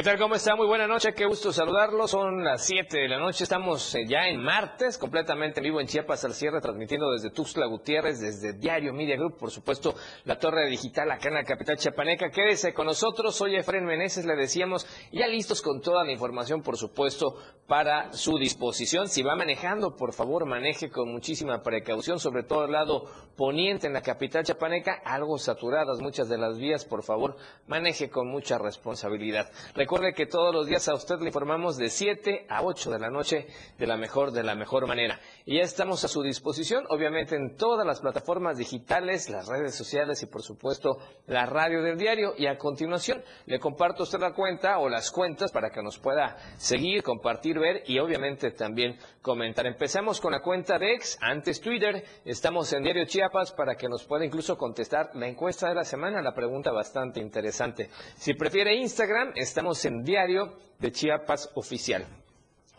¿Qué tal? ¿Cómo está? Muy buena noche, qué gusto saludarlos. Son las 7 de la noche, estamos eh, ya en martes, completamente vivo en Chiapas al cierre, transmitiendo desde Tuxtla Gutiérrez, desde Diario Media Group, por supuesto, la torre digital acá en la capital chiapaneca. Quédese con nosotros, soy Efren Meneses, le decíamos, ya listos con toda la información, por supuesto, para su disposición. Si va manejando, por favor, maneje con muchísima precaución, sobre todo el lado poniente en la capital chiapaneca, algo saturadas muchas de las vías, por favor, maneje con mucha responsabilidad. Recuerde que todos los días a usted le informamos de 7 a 8 de la noche de la mejor, de la mejor manera. Y ya estamos a su disposición, obviamente en todas las plataformas digitales, las redes sociales y por supuesto la radio del diario. Y a continuación le comparto a usted la cuenta o las cuentas para que nos pueda seguir, compartir, ver y obviamente también comentar. Empezamos con la cuenta de ex, antes Twitter. Estamos en Diario Chiapas para que nos pueda incluso contestar la encuesta de la semana, la pregunta bastante interesante. Si prefiere Instagram, estamos en Diario de Chiapas Oficial.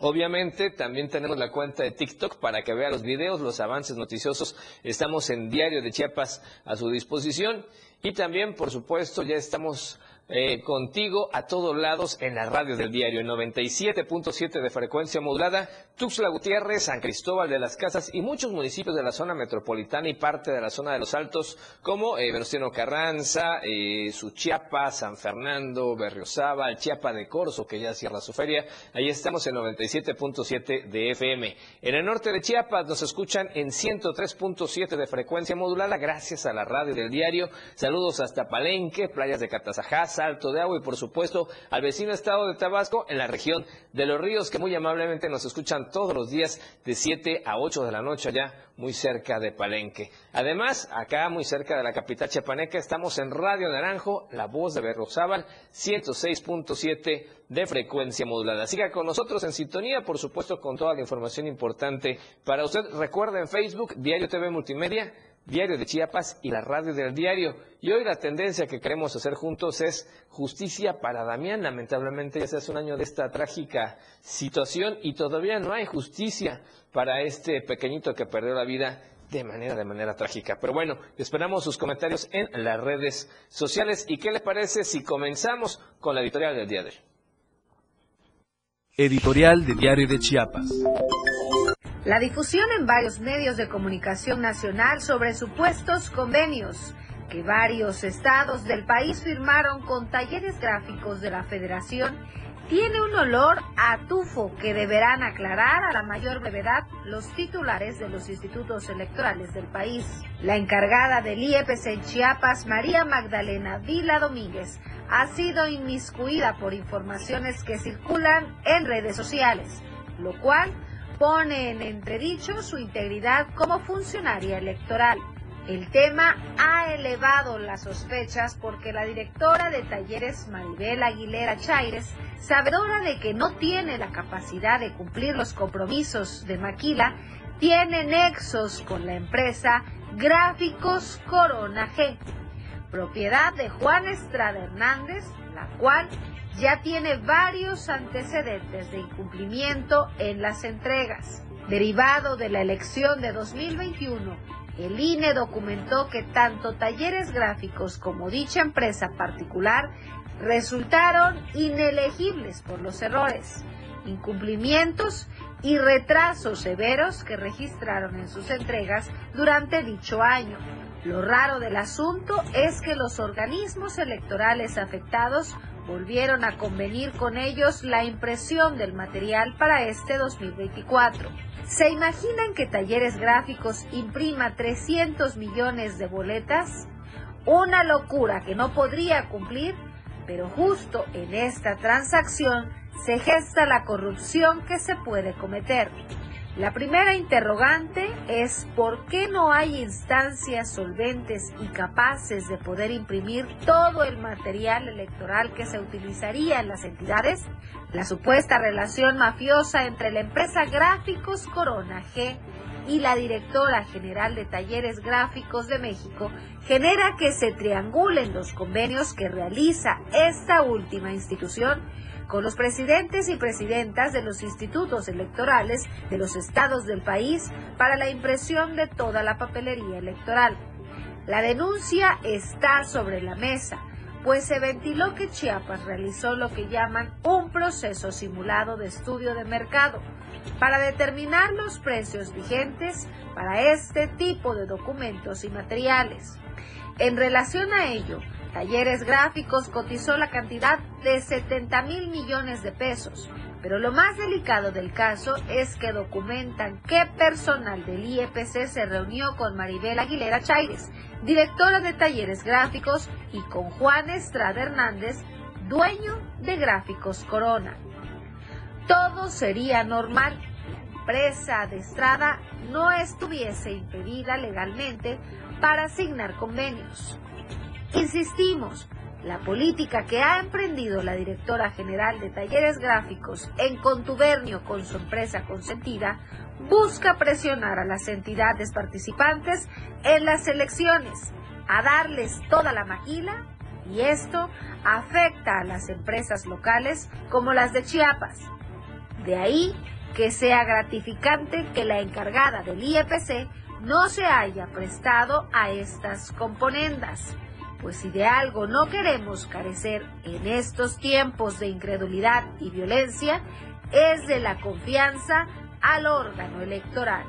Obviamente también tenemos la cuenta de TikTok para que vea los videos, los avances noticiosos. Estamos en Diario de Chiapas a su disposición. Y también, por supuesto, ya estamos eh, contigo a todos lados en la radio del diario, 97.7 de frecuencia modulada, Tuxtla Gutiérrez, San Cristóbal de las Casas y muchos municipios de la zona metropolitana y parte de la zona de los Altos, como eh, Venustiano Carranza, eh, Suchiapa, San Fernando, Berriozábal, Chiapa de Corzo, que ya cierra su feria. Ahí estamos en 97.7 de FM. En el norte de Chiapas nos escuchan en 103.7 de frecuencia modulada, gracias a la radio del diario. Saludos hasta Palenque, playas de Catazajá, Salto de Agua y por supuesto al vecino estado de Tabasco en la región de Los Ríos que muy amablemente nos escuchan todos los días de 7 a 8 de la noche allá muy cerca de Palenque. Además, acá muy cerca de la capital chiapaneca estamos en Radio Naranjo, La Voz de Berrozábal, 106.7 de frecuencia modulada. Siga con nosotros en sintonía, por supuesto, con toda la información importante para usted. Recuerda en Facebook, Diario TV Multimedia, Diario de Chiapas y la radio del diario. Y hoy la tendencia que queremos hacer juntos es justicia para Damián. Lamentablemente ya se hace un año de esta trágica situación y todavía no hay justicia para este pequeñito que perdió la vida de manera, de manera trágica. Pero bueno, esperamos sus comentarios en las redes sociales. ¿Y qué le parece si comenzamos con la editorial del hoy? Editorial de Diario de Chiapas. La difusión en varios medios de comunicación nacional sobre supuestos convenios que varios estados del país firmaron con talleres gráficos de la Federación tiene un olor a tufo que deberán aclarar a la mayor brevedad los titulares de los institutos electorales del país. La encargada del IEPS en Chiapas, María Magdalena Vila Domínguez, ha sido inmiscuida por informaciones que circulan en redes sociales, lo cual pone en entredicho su integridad como funcionaria electoral. El tema ha elevado las sospechas porque la directora de talleres Maribel Aguilera Chaires, sabedora de que no tiene la capacidad de cumplir los compromisos de Maquila, tiene nexos con la empresa Gráficos Corona G, propiedad de Juan Estrada Hernández, la cual ya tiene varios antecedentes de incumplimiento en las entregas. Derivado de la elección de 2021, el INE documentó que tanto talleres gráficos como dicha empresa particular resultaron inelegibles por los errores, incumplimientos y retrasos severos que registraron en sus entregas durante dicho año. Lo raro del asunto es que los organismos electorales afectados volvieron a convenir con ellos la impresión del material para este 2024. ¿Se imaginan que Talleres Gráficos imprima 300 millones de boletas? Una locura que no podría cumplir, pero justo en esta transacción se gesta la corrupción que se puede cometer. La primera interrogante es por qué no hay instancias solventes y capaces de poder imprimir todo el material electoral que se utilizaría en las entidades. La supuesta relación mafiosa entre la empresa Gráficos Corona G y la directora general de Talleres Gráficos de México genera que se triangulen los convenios que realiza esta última institución con los presidentes y presidentas de los institutos electorales de los estados del país para la impresión de toda la papelería electoral. La denuncia está sobre la mesa, pues se ventiló que Chiapas realizó lo que llaman un proceso simulado de estudio de mercado para determinar los precios vigentes para este tipo de documentos y materiales. En relación a ello, Talleres Gráficos cotizó la cantidad de 70 mil millones de pesos, pero lo más delicado del caso es que documentan qué personal del IEPC se reunió con Maribel Aguilera Chaires, directora de Talleres Gráficos, y con Juan Estrada Hernández, dueño de Gráficos Corona. Todo sería normal. Presa de Estrada no estuviese impedida legalmente para asignar convenios. Insistimos, la política que ha emprendido la directora general de Talleres Gráficos en contubernio con su empresa consentida busca presionar a las entidades participantes en las elecciones a darles toda la maquila y esto afecta a las empresas locales como las de Chiapas. De ahí que sea gratificante que la encargada del IEPC no se haya prestado a estas componendas pues si de algo no queremos carecer en estos tiempos de incredulidad y violencia, es de la confianza al órgano electoral.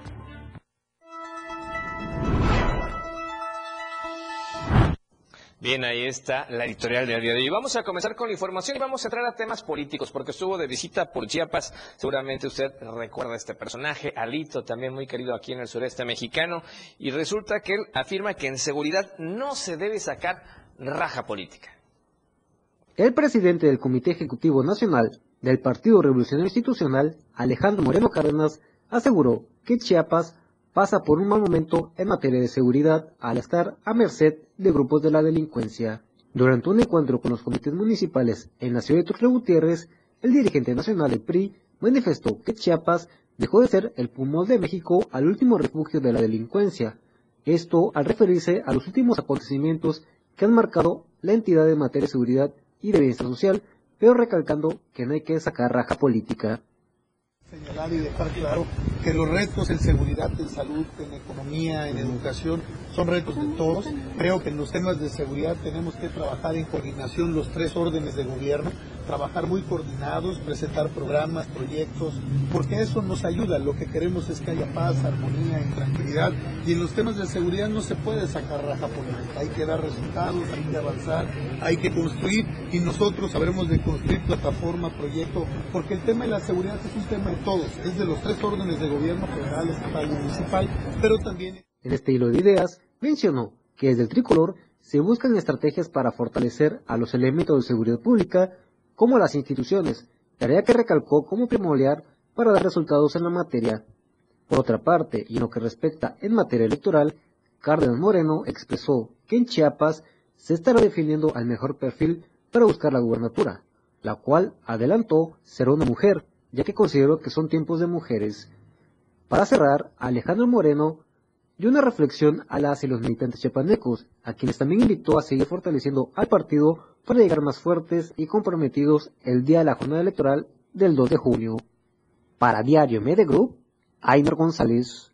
Bien, ahí está la editorial del día de hoy. Vamos a comenzar con la información y vamos a entrar a temas políticos, porque estuvo de visita por Chiapas. Seguramente usted recuerda a este personaje, Alito, también muy querido aquí en el sureste mexicano. Y resulta que él afirma que en seguridad no se debe sacar raja política. El presidente del Comité Ejecutivo Nacional del Partido Revolucionario Institucional, Alejandro Moreno Cárdenas, aseguró que Chiapas pasa por un mal momento en materia de seguridad al estar a merced de grupos de la delincuencia. Durante un encuentro con los comités municipales en la ciudad de Tuxtla Gutiérrez, el dirigente nacional del PRI manifestó que Chiapas dejó de ser el pulmón de México al último refugio de la delincuencia. Esto al referirse a los últimos acontecimientos que han marcado la entidad en materia de seguridad y de bienestar social, pero recalcando que no hay que sacar raja política señalar y dejar claro que los retos en seguridad, en salud, en economía, en educación, son retos de todos. Creo que en los temas de seguridad tenemos que trabajar en coordinación los tres órdenes de gobierno, trabajar muy coordinados, presentar programas, proyectos, porque eso nos ayuda. Lo que queremos es que haya paz, armonía y tranquilidad. Y en los temas de seguridad no se puede sacar raja política. Hay que dar resultados, hay que avanzar, hay que construir y nosotros sabremos de construir plataforma, proyecto, porque el tema de la seguridad es un tema de todos, es de los tres órdenes de gobierno, federal, estatal y municipal, pero también... En este hilo de ideas, mencionó que desde el tricolor se buscan estrategias para fortalecer a los elementos de seguridad pública como las instituciones, tarea que recalcó como primordial para dar resultados en la materia. Por otra parte, y en lo que respecta en materia electoral, Cárdenas Moreno expresó que en Chiapas se estará definiendo al mejor perfil para buscar la gubernatura, la cual adelantó será una mujer, ya que consideró que son tiempos de mujeres. Para cerrar, Alejandro Moreno dio una reflexión a las y los militantes chiapanecos, a quienes también invitó a seguir fortaleciendo al partido para llegar más fuertes y comprometidos el día de la jornada electoral del 2 de junio. Para Diario Media Group, Ainer González.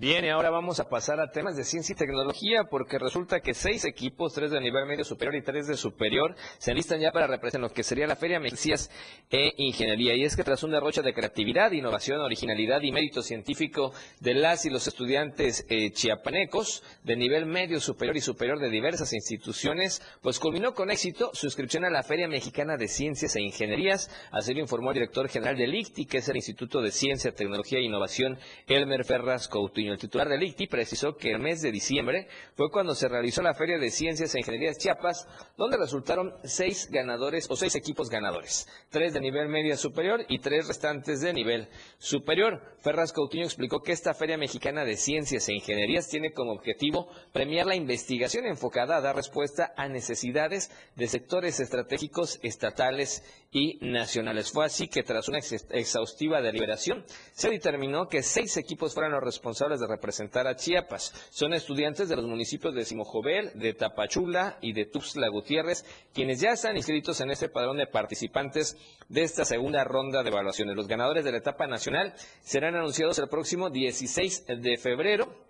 Bien, y ahora vamos a pasar a temas de ciencia y tecnología, porque resulta que seis equipos, tres de nivel medio superior y tres de superior, se enlistan ya para representar lo que sería la Feria Mexicías e Ingeniería. Y es que tras un derroche de creatividad, innovación, originalidad y mérito científico de las y los estudiantes eh, chiapanecos de nivel medio superior y superior de diversas instituciones, pues culminó con éxito su inscripción a la Feria Mexicana de Ciencias e Ingenierías. Así lo informó el director general del ICTI, que es el Instituto de Ciencia, Tecnología e Innovación, Elmer Ferraz Coutinho. El titular del ICTI precisó que el mes de diciembre fue cuando se realizó la Feria de Ciencias e Ingenierías Chiapas, donde resultaron seis ganadores o seis equipos ganadores, tres de nivel media superior y tres restantes de nivel superior. Ferraz Coutinho explicó que esta Feria Mexicana de Ciencias e Ingenierías tiene como objetivo premiar la investigación enfocada a dar respuesta a necesidades de sectores estratégicos estatales y nacionales. Fue así que tras una exhaustiva deliberación se determinó que seis equipos fueran los responsables de representar a Chiapas. Son estudiantes de los municipios de Simojovel, de Tapachula y de Tuxtla Gutiérrez, quienes ya están inscritos en este padrón de participantes de esta segunda ronda de evaluaciones. Los ganadores de la etapa nacional serán anunciados el próximo 16 de febrero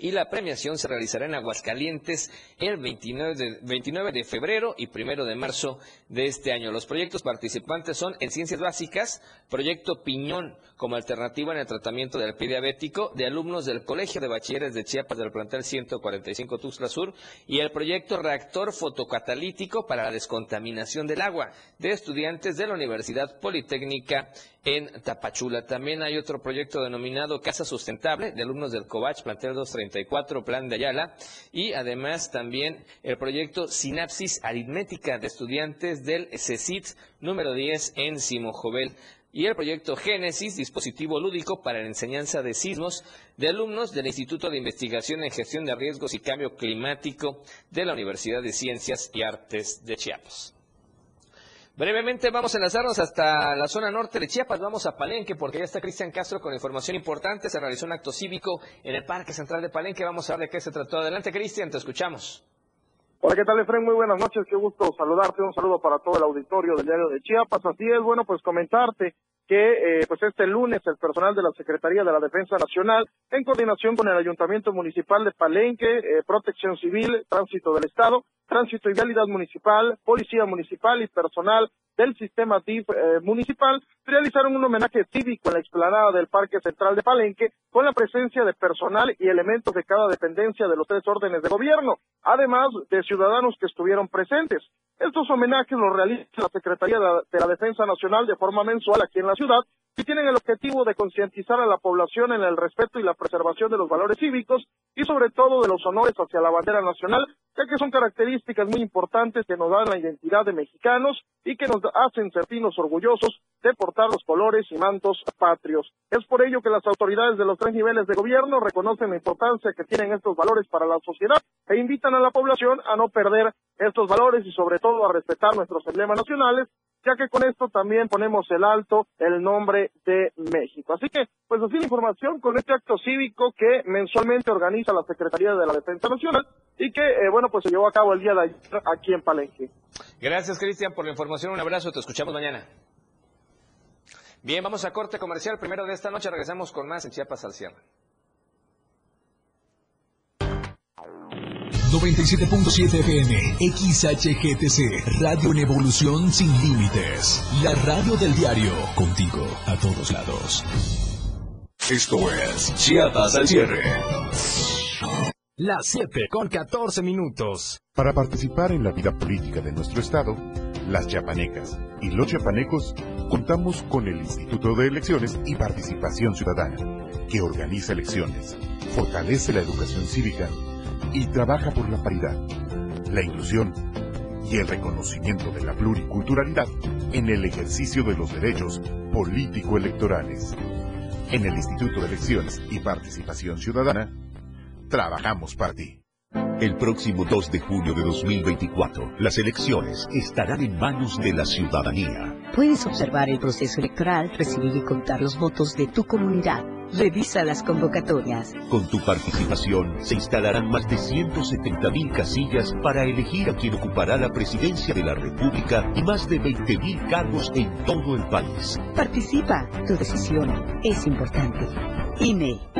y la premiación se realizará en Aguascalientes el 29 de, 29 de febrero y 1 de marzo de este año. Los proyectos participantes son en Ciencias Básicas, Proyecto Piñón como alternativa en el tratamiento del pie diabético de alumnos del Colegio de Bachilleres de Chiapas del plantel 145 Tuxtla Sur y el proyecto Reactor Fotocatalítico para la descontaminación del agua de estudiantes de la Universidad Politécnica en Tapachula. También hay otro proyecto denominado Casa Sustentable de alumnos del COVACH, plantel 234, Plan de Ayala, y además también el proyecto Sinapsis Aritmética de estudiantes del CECIT número 10 en Simojovel y el proyecto Génesis, dispositivo lúdico para la enseñanza de sismos de alumnos del Instituto de Investigación en Gestión de Riesgos y Cambio Climático de la Universidad de Ciencias y Artes de Chiapas. Brevemente vamos a enlazarnos hasta la zona norte de Chiapas, vamos a Palenque porque ya está Cristian Castro con información importante, se realizó un acto cívico en el Parque Central de Palenque, vamos a ver de qué se trató. Adelante Cristian, te escuchamos. Hola, ¿qué tal, Efraín? Muy buenas noches, qué gusto saludarte, un saludo para todo el auditorio del diario de Chiapas. Así es, bueno, pues comentarte que eh, pues este lunes el personal de la Secretaría de la Defensa Nacional, en coordinación con el Ayuntamiento Municipal de Palenque, eh, Protección Civil, Tránsito del Estado, Tránsito y Vialidad Municipal, Policía Municipal y personal del sistema DIF eh, municipal realizaron un homenaje cívico en la explanada del Parque Central de Palenque con la presencia de personal y elementos de cada dependencia de los tres órdenes de gobierno, además de ciudadanos que estuvieron presentes. Estos homenajes los realiza la Secretaría de la Defensa Nacional de forma mensual aquí en la ciudad y tienen el objetivo de concientizar a la población en el respeto y la preservación de los valores cívicos y sobre todo de los honores hacia la bandera nacional, ya que son características muy importantes que nos dan la identidad de mexicanos y que nos hacen sentirnos orgullosos de portar los colores y mantos patrios. Es por ello que las autoridades de los tres niveles de gobierno reconocen la importancia que tienen estos valores para la sociedad e invitan a la población a no perder estos valores y sobre todo a respetar nuestros emblemas nacionales ya que con esto también ponemos el alto el nombre de México. Así que, pues así la información con este acto cívico que mensualmente organiza la Secretaría de la Defensa Nacional y que, eh, bueno, pues se llevó a cabo el día de ayer aquí en Palenque. Gracias, Cristian, por la información. Un abrazo, te escuchamos mañana. Bien, vamos a corte comercial. Primero de esta noche regresamos con más en Chiapas al cierre. 97.7 FM, XHGTC, Radio en Evolución Sin Límites. La radio del diario, contigo a todos lados. Esto es Chiapas al cierre. Las 7 con 14 minutos. Para participar en la vida política de nuestro estado, las chiapanecas y los chiapanecos contamos con el Instituto de Elecciones y Participación Ciudadana, que organiza elecciones, fortalece la educación cívica y trabaja por la paridad, la inclusión y el reconocimiento de la pluriculturalidad en el ejercicio de los derechos político-electorales. En el Instituto de Elecciones y Participación Ciudadana, trabajamos para ti. El próximo 2 de junio de 2024, las elecciones estarán en manos de la ciudadanía. Puedes observar el proceso electoral, recibir y contar los votos de tu comunidad Revisa las convocatorias. Con tu participación se instalarán más de 170.000 casillas para elegir a quien ocupará la presidencia de la República y más de 20.000 cargos en todo el país. Participa, tu decisión es importante. INE.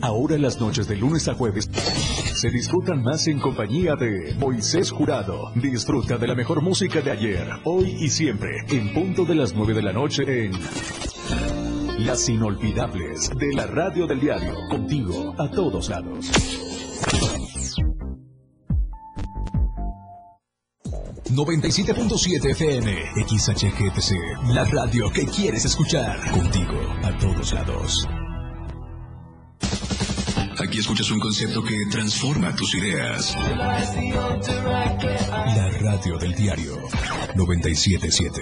Ahora las noches de lunes a jueves se disfrutan más en compañía de Moisés Jurado. Disfruta de la mejor música de ayer, hoy y siempre, en punto de las 9 de la noche en Las Inolvidables de la Radio del Diario, contigo a todos lados. ...97.7 FM... ...XHGTC... ...la radio que quieres escuchar... ...contigo a todos lados. Aquí escuchas un concepto que transforma tus ideas. La radio del diario 977.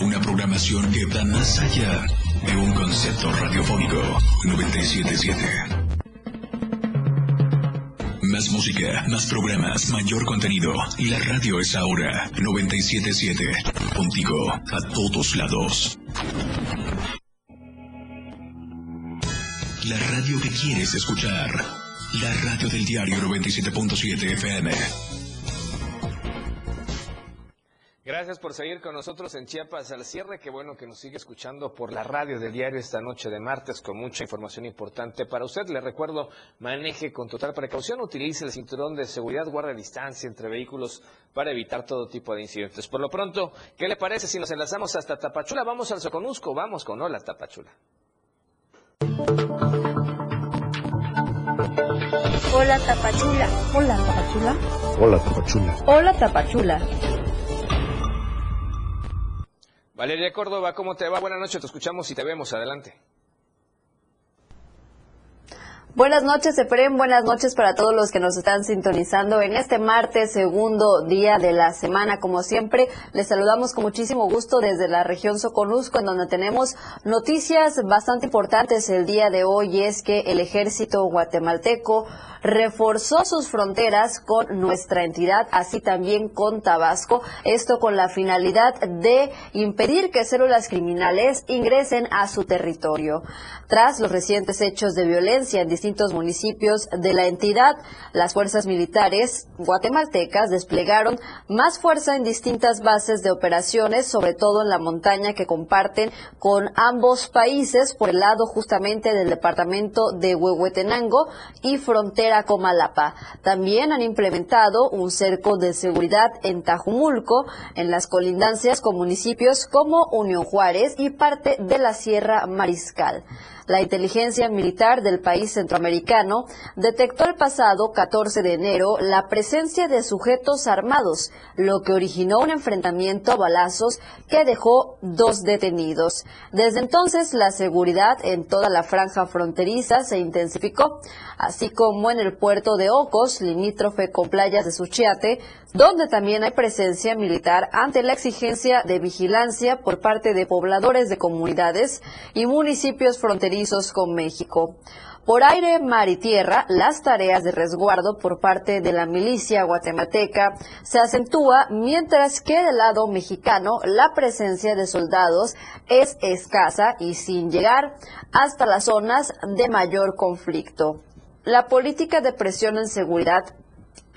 Una programación que va más allá de un concepto radiofónico 977. Más música, más programas, mayor contenido. La radio es ahora 977. Contigo a todos lados. La radio que quieres escuchar. La radio del diario 97.7 FM. Gracias por seguir con nosotros en Chiapas al cierre. Qué bueno que nos sigue escuchando por la radio del diario esta noche de martes con mucha información importante para usted. Le recuerdo, maneje con total precaución, utilice el cinturón de seguridad, guarde distancia entre vehículos para evitar todo tipo de incidentes. Por lo pronto, ¿qué le parece si nos enlazamos hasta Tapachula? Vamos al Soconusco, vamos con Hola Tapachula. Hola Tapachula. Hola Tapachula. Hola Tapachula. Hola Tapachula. Valeria Córdoba, ¿cómo te va? Buenas noches, te escuchamos y te vemos. Adelante. Buenas noches, Efren. Buenas noches para todos los que nos están sintonizando en este martes, segundo día de la semana. Como siempre, les saludamos con muchísimo gusto desde la región Soconusco, en donde tenemos noticias bastante importantes el día de hoy. Es que el ejército guatemalteco reforzó sus fronteras con nuestra entidad, así también con Tabasco. Esto con la finalidad de impedir que células criminales ingresen a su territorio. Tras los recientes hechos de violencia en distintos municipios de la entidad, las fuerzas militares guatemaltecas desplegaron más fuerza en distintas bases de operaciones, sobre todo en la montaña que comparten con ambos países por el lado justamente del departamento de Huehuetenango y frontera con Malapa. También han implementado un cerco de seguridad en Tajumulco, en las colindancias con municipios como Unión Juárez y parte de la Sierra Mariscal. La inteligencia militar del país centroamericano detectó el pasado 14 de enero la presencia de sujetos armados, lo que originó un enfrentamiento a balazos que dejó dos detenidos. Desde entonces, la seguridad en toda la franja fronteriza se intensificó, así como en el puerto de Ocos, limítrofe con playas de Suchiate, donde también hay presencia militar ante la exigencia de vigilancia por parte de pobladores de comunidades y municipios fronterizos con México. Por aire, mar y tierra, las tareas de resguardo por parte de la milicia guatemalteca se acentúa, mientras que del lado mexicano la presencia de soldados es escasa y sin llegar hasta las zonas de mayor conflicto. La política de presión en seguridad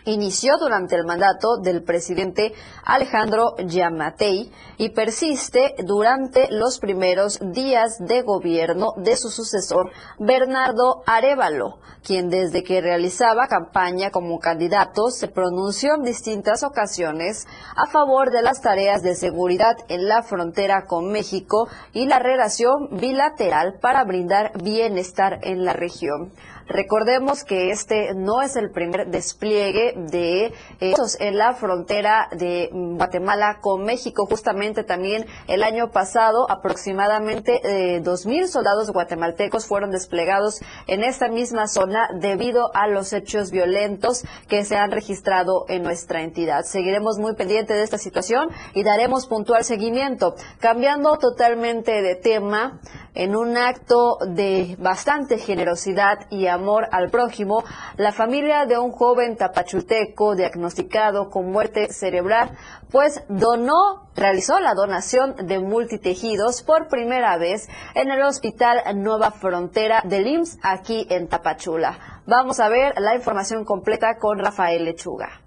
inició durante el mandato del presidente Alejandro Yamatei y persiste durante los primeros días de gobierno de su sucesor Bernardo Arevalo, quien desde que realizaba campaña como candidato se pronunció en distintas ocasiones a favor de las tareas de seguridad en la frontera con México y la relación bilateral para brindar bienestar en la región. Recordemos que este no es el primer despliegue de eh, en la frontera de Guatemala con México. Justamente también el año pasado aproximadamente eh, dos mil soldados guatemaltecos fueron desplegados en esta misma zona debido a los hechos violentos que se han registrado en nuestra entidad. Seguiremos muy pendiente de esta situación y daremos puntual seguimiento. Cambiando totalmente de tema, en un acto de bastante generosidad y amor al prójimo, la familia de un joven tapachuteco diagnosticado con muerte cerebral, pues donó, realizó la donación de multitejidos por primera vez en el Hospital Nueva Frontera del IMSS aquí en Tapachula. Vamos a ver la información completa con Rafael Lechuga.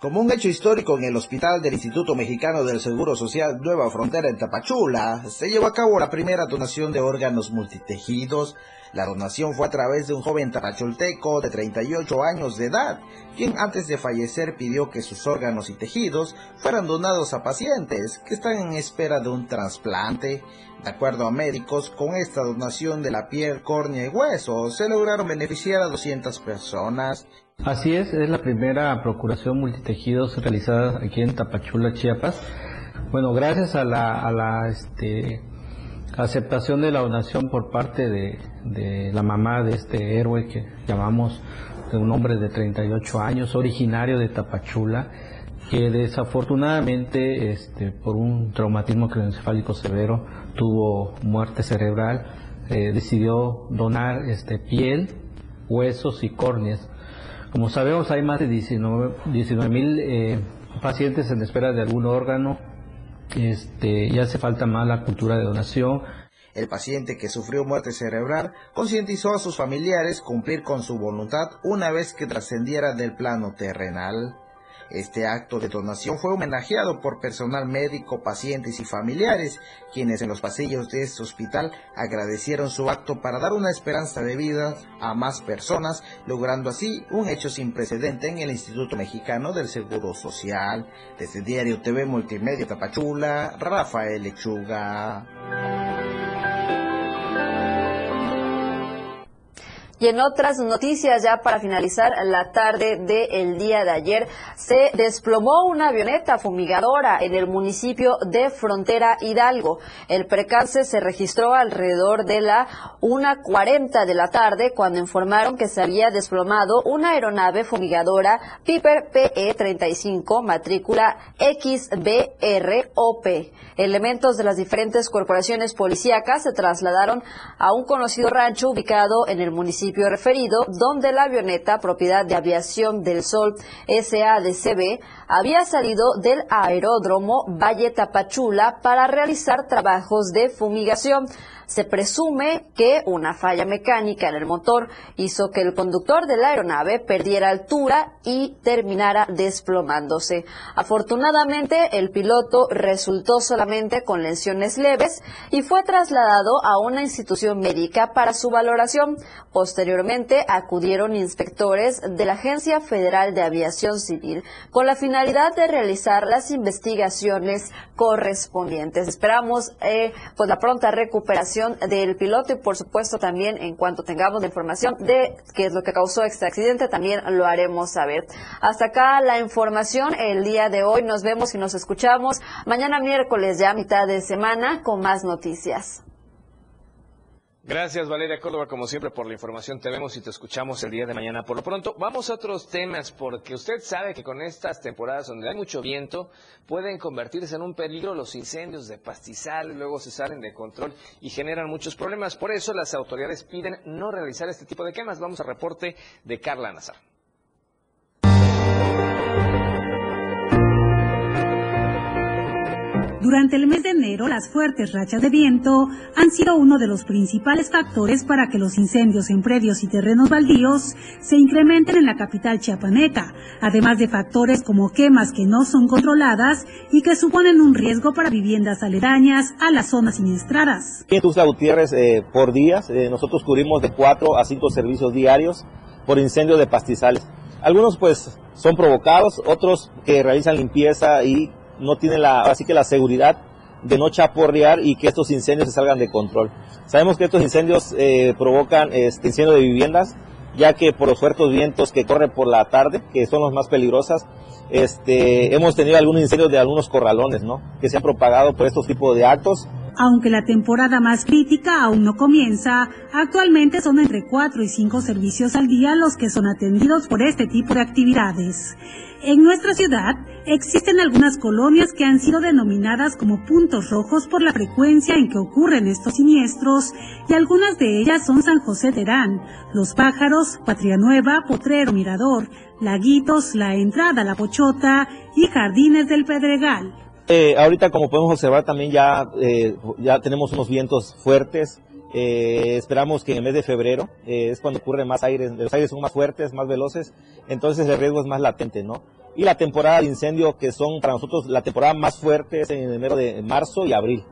Como un hecho histórico en el hospital del Instituto Mexicano del Seguro Social Nueva Frontera en Tapachula, se llevó a cabo la primera donación de órganos multitejidos. La donación fue a través de un joven tapacholteco de 38 años de edad, quien antes de fallecer pidió que sus órganos y tejidos fueran donados a pacientes que están en espera de un trasplante. De acuerdo a médicos, con esta donación de la piel, córnea y hueso, se lograron beneficiar a 200 personas. Así es, es la primera procuración multitejidos realizada aquí en Tapachula, Chiapas. Bueno, gracias a la, este, aceptación de la donación por parte de, la mamá de este héroe que llamamos de un hombre de 38 años, originario de Tapachula, que desafortunadamente este, por un traumatismo craneoencefálico severo tuvo muerte cerebral, eh, decidió donar este, piel, huesos y córneas. Como sabemos hay más de 19 mil eh, pacientes en espera de algún órgano, este, y hace falta más la cultura de donación. El paciente que sufrió muerte cerebral concientizó a sus familiares cumplir con su voluntad una vez que trascendiera del plano terrenal. Este acto de donación fue homenajeado por personal médico, pacientes y familiares, quienes en los pasillos de este hospital agradecieron su acto para dar una esperanza de vida a más personas, logrando así un hecho sin precedente en el Instituto Mexicano del Seguro Social. Desde Diario TV Multimedia Tapachula, Rafael Lechuga. Y en otras noticias, ya para finalizar la tarde del día de ayer, se desplomó una avioneta fumigadora en el municipio de Frontera Hidalgo. El percance se registró alrededor de la 1.40 de la tarde cuando informaron que se había desplomado una aeronave fumigadora Piper PE-35 matrícula XBROP. Elementos de las diferentes corporaciones policíacas se trasladaron a un conocido rancho ubicado en el municipio referido, donde la avioneta propiedad de Aviación del Sol SADCB había salido del aeródromo Valle Tapachula para realizar trabajos de fumigación. Se presume que una falla mecánica en el motor hizo que el conductor de la aeronave perdiera altura y terminara desplomándose. Afortunadamente, el piloto resultó solamente con lesiones leves y fue trasladado a una institución médica para su valoración. Posteriormente, acudieron inspectores de la Agencia Federal de Aviación Civil con la finalidad de realizar las investigaciones correspondientes. Esperamos eh, pues la pronta recuperación del piloto y por supuesto también en cuanto tengamos la información de qué es lo que causó este accidente también lo haremos saber. Hasta acá la información el día de hoy. Nos vemos y nos escuchamos mañana miércoles ya mitad de semana con más noticias. Gracias Valeria Córdoba, como siempre, por la información. Te vemos y te escuchamos el día de mañana. Por lo pronto, vamos a otros temas, porque usted sabe que con estas temporadas donde hay mucho viento, pueden convertirse en un peligro los incendios de pastizal, luego se salen de control y generan muchos problemas. Por eso las autoridades piden no realizar este tipo de quemas. Vamos al reporte de Carla Nazar. Durante el mes de enero, las fuertes rachas de viento han sido uno de los principales factores para que los incendios en predios y terrenos baldíos se incrementen en la capital chiapaneca, además de factores como quemas que no son controladas y que suponen un riesgo para viviendas aledañas a las zonas siniestradas. En Tuxtla Gutiérrez, eh, por días, eh, nosotros cubrimos de 4 a 5 servicios diarios por incendios de pastizales. Algunos pues son provocados, otros que realizan limpieza y no tiene la, así que la seguridad de no chaporrear y que estos incendios se salgan de control. Sabemos que estos incendios eh, provocan este incendio de viviendas, ya que por los fuertes vientos que corren por la tarde, que son los más peligrosas, este, hemos tenido algunos incendios de algunos corralones, ¿no? Que se han propagado por estos tipos de actos. Aunque la temporada más crítica aún no comienza, actualmente son entre 4 y 5 servicios al día los que son atendidos por este tipo de actividades. En nuestra ciudad existen algunas colonias que han sido denominadas como puntos rojos por la frecuencia en que ocurren estos siniestros y algunas de ellas son San José Terán, Los Pájaros, Patria Nueva, Potrero Mirador, Laguitos, La Entrada, La Pochota y Jardines del Pedregal. Eh, ahorita como podemos observar también ya, eh, ya tenemos unos vientos fuertes, eh, esperamos que en el mes de febrero es cuando ocurre más aires, los aires son más fuertes, más veloces, entonces el riesgo es más latente, ¿no? Y la temporada de incendio, que son para nosotros la temporada más fuerte, es en enero de marzo y abril,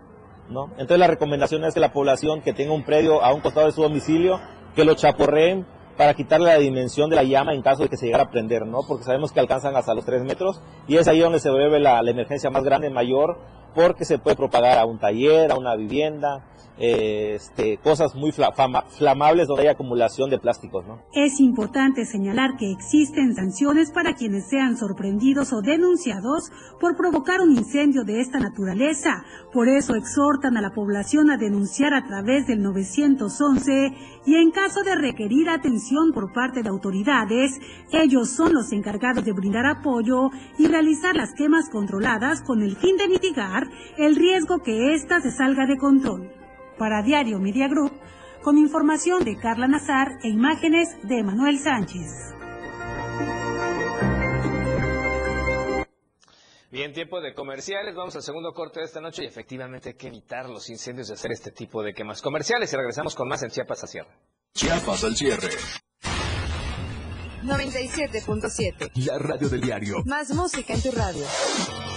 ¿no? Entonces la recomendación es que la población que tenga un predio a un costado de su domicilio, que lo chaporreen para quitarle la dimensión de la llama en caso de que se llegara a prender, ¿no? Porque sabemos que alcanzan hasta los 3 metros y es ahí donde se vuelve la, la emergencia más grande, mayor porque se puede propagar a un taller, a una vivienda, este, cosas muy flamables donde hay acumulación de plásticos. Es importante señalar que existen sanciones para quienes sean sorprendidos o denunciados por provocar un incendio de esta naturaleza. Por eso exhortan a la población a denunciar a través del 911 y en caso de requerir atención por parte de autoridades, ellos son los encargados de brindar apoyo y realizar las quemas controladas con el fin de mitigar el riesgo que ésta se salga de control para Diario Media Group, con información de Carla Nazar e imágenes de Manuel Sánchez. Bien, tiempo de comerciales. Vamos al segundo corte de esta noche y efectivamente hay que evitar los incendios de hacer este tipo de quemas comerciales. Y regresamos con más en Chiapas al cierre. Chiapas al cierre. 97.7. La radio del diario. Más música en tu radio.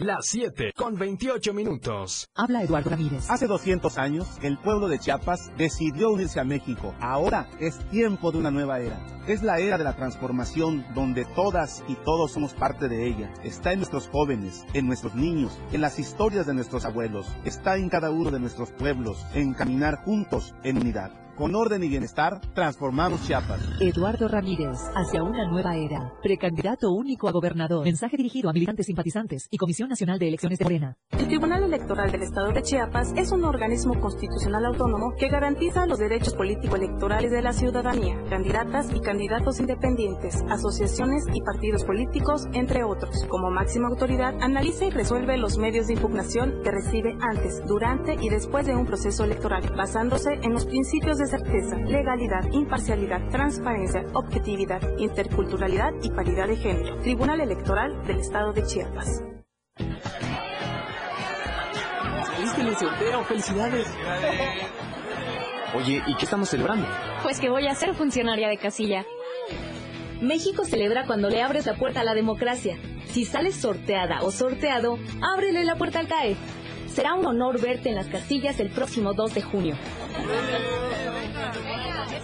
Las 7 con 28 minutos. Habla Eduardo Ramírez. Hace 200 años, el pueblo de Chiapas decidió unirse a México. Ahora es tiempo de una nueva era. Es la era de la transformación donde todas y todos somos parte de ella. Está en nuestros jóvenes, en nuestros niños, en las historias de nuestros abuelos. Está en cada uno de nuestros pueblos, en caminar juntos en unidad. Con orden y bienestar, transformamos Chiapas. Eduardo Ramírez, hacia una nueva era. Precandidato único a gobernador. Mensaje dirigido a militantes simpatizantes y Comisión Nacional de Elecciones de Morena. El Tribunal Electoral del Estado de Chiapas es un organismo constitucional autónomo que garantiza los derechos político-electorales de la ciudadanía, candidatas y candidatos independientes, asociaciones y partidos políticos, entre otros. Como máxima autoridad, analiza y resuelve los medios de impugnación que recibe antes, durante y después de un proceso electoral, basándose en los principios de certeza, legalidad, imparcialidad, transparencia, objetividad, interculturalidad y paridad de género. Tribunal Electoral del Estado de Chiapas. ¿Saliste en el sorteo? ¡Felicidades! Oye, ¿y qué estamos celebrando? Pues que voy a ser funcionaria de casilla. México celebra cuando le abres la puerta a la democracia. Si sales sorteada o sorteado, ábrele la puerta al CAE. Será un honor verte en las casillas el próximo 2 de junio.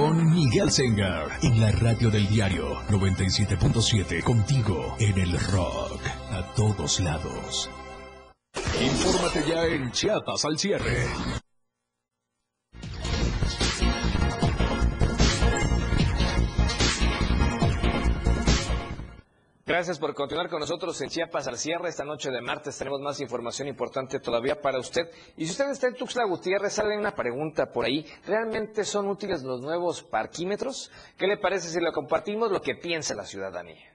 Con Miguel Sengar en la radio del diario 97.7 contigo en el rock a todos lados. Infórmate ya en Chiapas al cierre. Gracias por continuar con nosotros en Chiapas al cierre. Esta noche de martes tenemos más información importante todavía para usted. Y si usted está en Tuxtla Gutiérrez, sale una pregunta por ahí. ¿Realmente son útiles los nuevos parquímetros? ¿Qué le parece si lo compartimos lo que piensa la ciudadanía?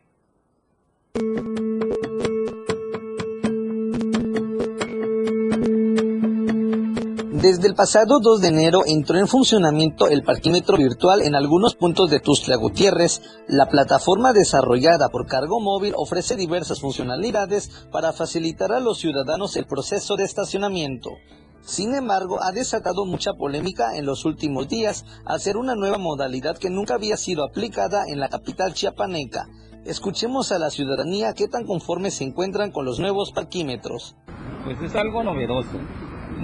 Desde el pasado 2 de enero entró en funcionamiento el parquímetro virtual en algunos puntos de Tuxtla Gutiérrez. La plataforma desarrollada por Cargo Móvil ofrece diversas funcionalidades para facilitar a los ciudadanos el proceso de estacionamiento. Sin embargo, ha desatado mucha polémica en los últimos días al ser una nueva modalidad que nunca había sido aplicada en la capital chiapaneca. Escuchemos a la ciudadanía qué tan conformes se encuentran con los nuevos parquímetros. Pues es algo novedoso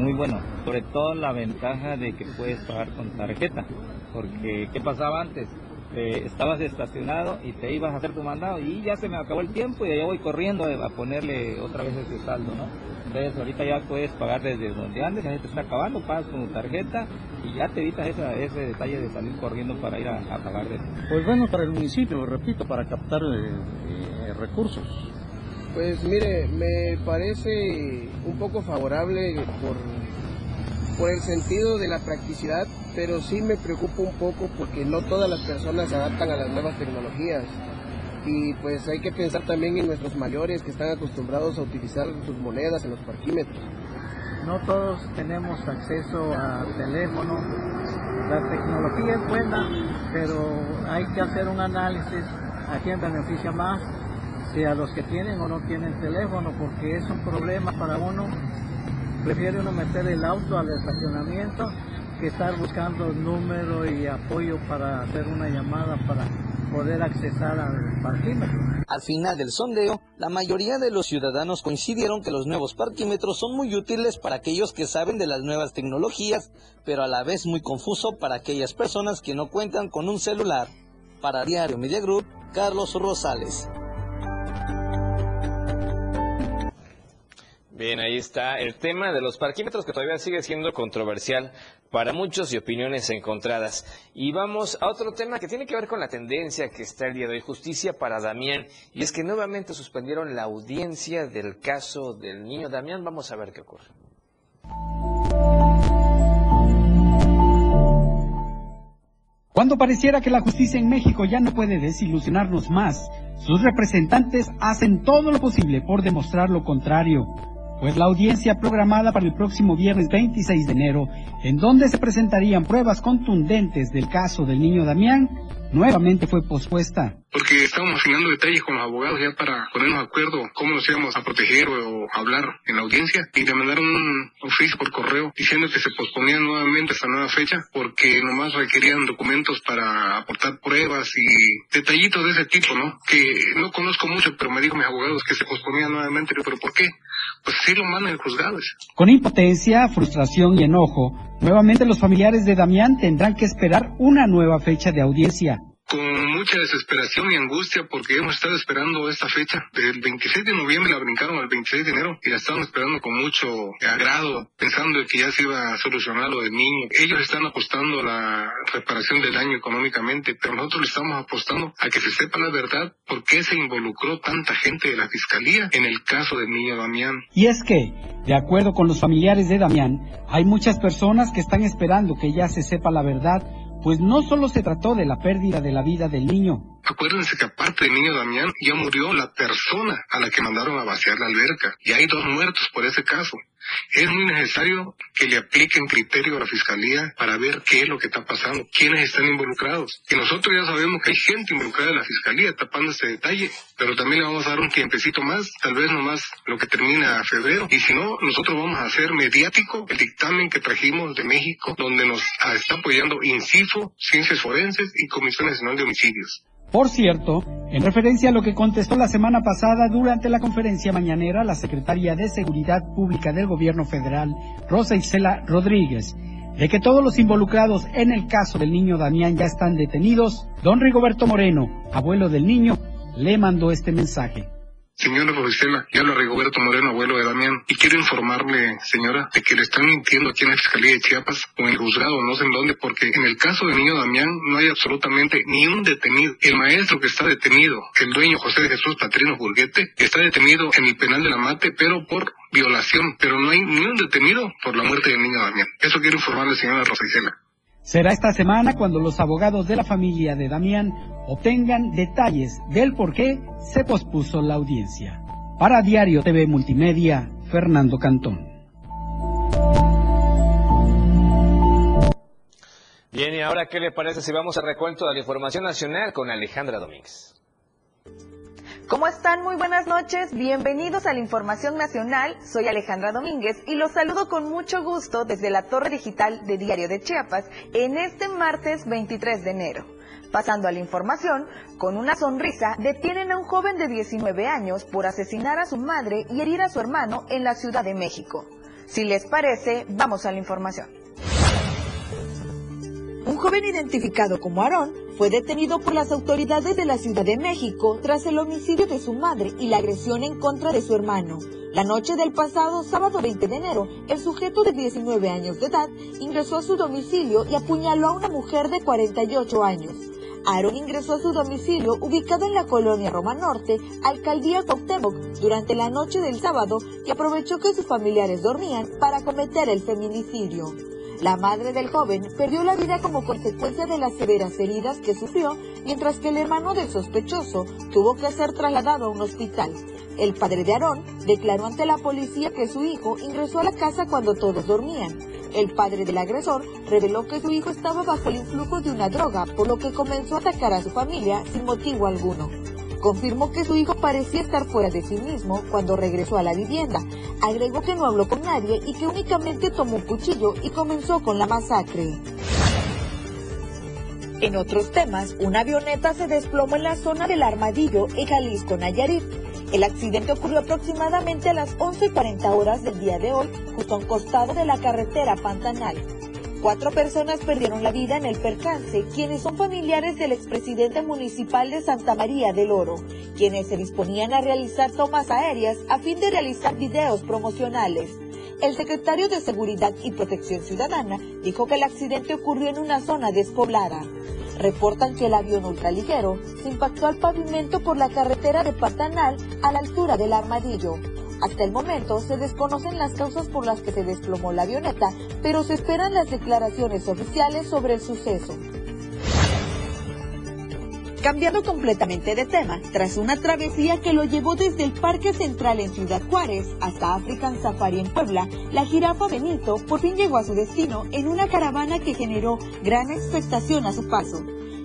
muy bueno, sobre todo la ventaja de que puedes pagar con tarjeta, porque ¿qué pasaba antes? Eh, estabas estacionado y te ibas a hacer tu mandado y ya se me acabó el tiempo y ya voy corriendo a ponerle otra vez ese saldo, ¿no? Entonces ahorita ya puedes pagar desde donde andes, ya te está acabando, pagas con tu tarjeta y ya te evitas ese detalle de salir corriendo para ir a, pagar. Pues bueno, para el municipio, repito, para captar eh, eh, recursos Pues mire, me parece un poco favorable por, por el sentido de la practicidad, pero sí me preocupa un poco porque no todas las personas se adaptan a las nuevas tecnologías. Y pues hay que pensar también en nuestros mayores que están acostumbrados a utilizar sus monedas en los parquímetros. No todos tenemos acceso a teléfono. La tecnología es buena, pero hay que hacer un análisis a quién beneficia más si a los que tienen o no tienen teléfono, porque es un problema para uno. Prefiere uno meter el auto al estacionamiento que estar buscando número y apoyo para hacer una llamada para poder accesar al parquímetro. Al final del sondeo, la mayoría de los ciudadanos coincidieron que los nuevos parquímetros son muy útiles para aquellos que saben de las nuevas tecnologías, pero a la vez muy confuso para aquellas personas que no cuentan con un celular. Para Diario Media Group, Carlos Rosales. Bien, ahí está el tema de los parquímetros que todavía sigue siendo controversial para muchos y opiniones encontradas. Y vamos a otro tema que tiene que ver con la tendencia que está el día de hoy, justicia para Damián, y es que nuevamente suspendieron la audiencia del caso del niño Damián. Vamos a ver qué ocurre. Cuando pareciera que la justicia en México ya no puede desilusionarnos más, sus representantes hacen todo lo posible por demostrar lo contrario pues la audiencia programada para el próximo viernes 26 de enero, en donde se presentarían pruebas contundentes del caso del niño Damián, nuevamente fue pospuesta. Porque estábamos afinando detalles con los abogados ya para ponernos de acuerdo cómo nos íbamos a proteger o hablar en la audiencia y le mandaron un oficio por correo diciendo que se posponía nuevamente esta nueva fecha porque nomás requerían documentos para aportar pruebas y detallitos de ese tipo, ¿no? Que no conozco mucho, pero me dijo mis abogados que se posponía nuevamente. Pero ¿por qué? Pues. Con impotencia, frustración y enojo, nuevamente los familiares de Damián tendrán que esperar una nueva fecha de audiencia con mucha desesperación y angustia porque hemos estado esperando esta fecha. Del 26 de noviembre la brincaron al 26 de enero y la estaban esperando con mucho agrado, pensando que ya se iba a solucionar lo del niño. Ellos están apostando a la reparación del daño económicamente, pero nosotros le estamos apostando a que se sepa la verdad por qué se involucró tanta gente de la Fiscalía en el caso del niño Damián. Y es que, de acuerdo con los familiares de Damián, hay muchas personas que están esperando que ya se sepa la verdad pues no solo se trató de la pérdida de la vida del niño. Acuérdense que aparte del niño Damián ya murió la persona a la que mandaron a vaciar la alberca y hay dos muertos por ese caso. Es muy necesario que le apliquen criterio a la fiscalía para ver qué es lo que está pasando, quiénes están involucrados. Y nosotros ya sabemos que hay gente involucrada en la fiscalía tapando este detalle, pero también le vamos a dar un tiempecito más, tal vez nomás lo que termina febrero. Y si no, nosotros vamos a hacer mediático el dictamen que trajimos de México, donde nos está apoyando INCIFO, Ciencias Forenses y Comisión Nacional de Homicidios. Por cierto, en referencia a lo que contestó la semana pasada durante la conferencia mañanera la secretaria de Seguridad Pública del Gobierno Federal, Rosa Isela Rodríguez, de que todos los involucrados en el caso del niño Damián ya están detenidos, don Rigoberto Moreno, abuelo del niño, le mandó este mensaje. Señora Rosela, yo habla Rigoberto Moreno, abuelo de Damián, y quiero informarle, señora, de que le están mintiendo aquí en la Fiscalía de Chiapas o en el juzgado, no sé en dónde, porque en el caso del niño Damián no hay absolutamente ni un detenido. El maestro que está detenido, el dueño José de Jesús Patrino Burguete, está detenido en el penal de la Mate, pero por violación, pero no hay ni un detenido por la muerte del niño Damián. Eso quiero informarle, señora Rosela. Será esta semana cuando los abogados de la familia de Damián obtengan detalles del por qué se pospuso la audiencia. Para Diario TV Multimedia, Fernando Cantón. Bien, y ahora, ¿qué le parece si vamos a recuento de la información nacional con Alejandra Domínguez? ¿Cómo están? Muy buenas noches. Bienvenidos a la Información Nacional. Soy Alejandra Domínguez y los saludo con mucho gusto desde la Torre Digital de Diario de Chiapas en este martes 23 de enero. Pasando a la información, con una sonrisa detienen a un joven de 19 años por asesinar a su madre y herir a su hermano en la Ciudad de México. Si les parece, vamos a la información. Un joven identificado como Aarón fue detenido por las autoridades de la Ciudad de México tras el homicidio de su madre y la agresión en contra de su hermano. La noche del pasado sábado 20 de enero, el sujeto de 19 años de edad ingresó a su domicilio y apuñaló a una mujer de 48 años. Aaron ingresó a su domicilio ubicado en la colonia Roma Norte, alcaldía Cuauhtémoc, durante la noche del sábado y aprovechó que sus familiares dormían para cometer el feminicidio. La madre del joven perdió la vida como consecuencia de las severas heridas que sufrió, mientras que el hermano del sospechoso tuvo que ser trasladado a un hospital. El padre de Aarón declaró ante la policía que su hijo ingresó a la casa cuando todos dormían. El padre del agresor reveló que su hijo estaba bajo el influjo de una droga, por lo que comenzó a atacar a su familia sin motivo alguno. Confirmó que su hijo parecía estar fuera de sí mismo cuando regresó a la vivienda. Agregó que no habló con nadie y que únicamente tomó un cuchillo y comenzó con la masacre. En otros temas, una avioneta se desplomó en la zona del Armadillo en Jalisco, Nayarit. El accidente ocurrió aproximadamente a las 11.40 horas del día de hoy, justo a un costado de la carretera Pantanal. Cuatro personas perdieron la vida en el percance, quienes son familiares del expresidente municipal de Santa María del Oro, quienes se disponían a realizar tomas aéreas a fin de realizar videos promocionales. El secretario de Seguridad y Protección Ciudadana dijo que el accidente ocurrió en una zona despoblada. Reportan que el avión ultraligero se impactó al pavimento por la carretera de Pantanal a la altura del Armadillo. Hasta el momento se desconocen las causas por las que se desplomó la avioneta, pero se esperan las declaraciones oficiales sobre el suceso. Cambiando completamente de tema, tras una travesía que lo llevó desde el Parque Central en Ciudad Juárez hasta African Safari en Puebla, la jirafa Benito por fin llegó a su destino en una caravana que generó gran expectación a su paso.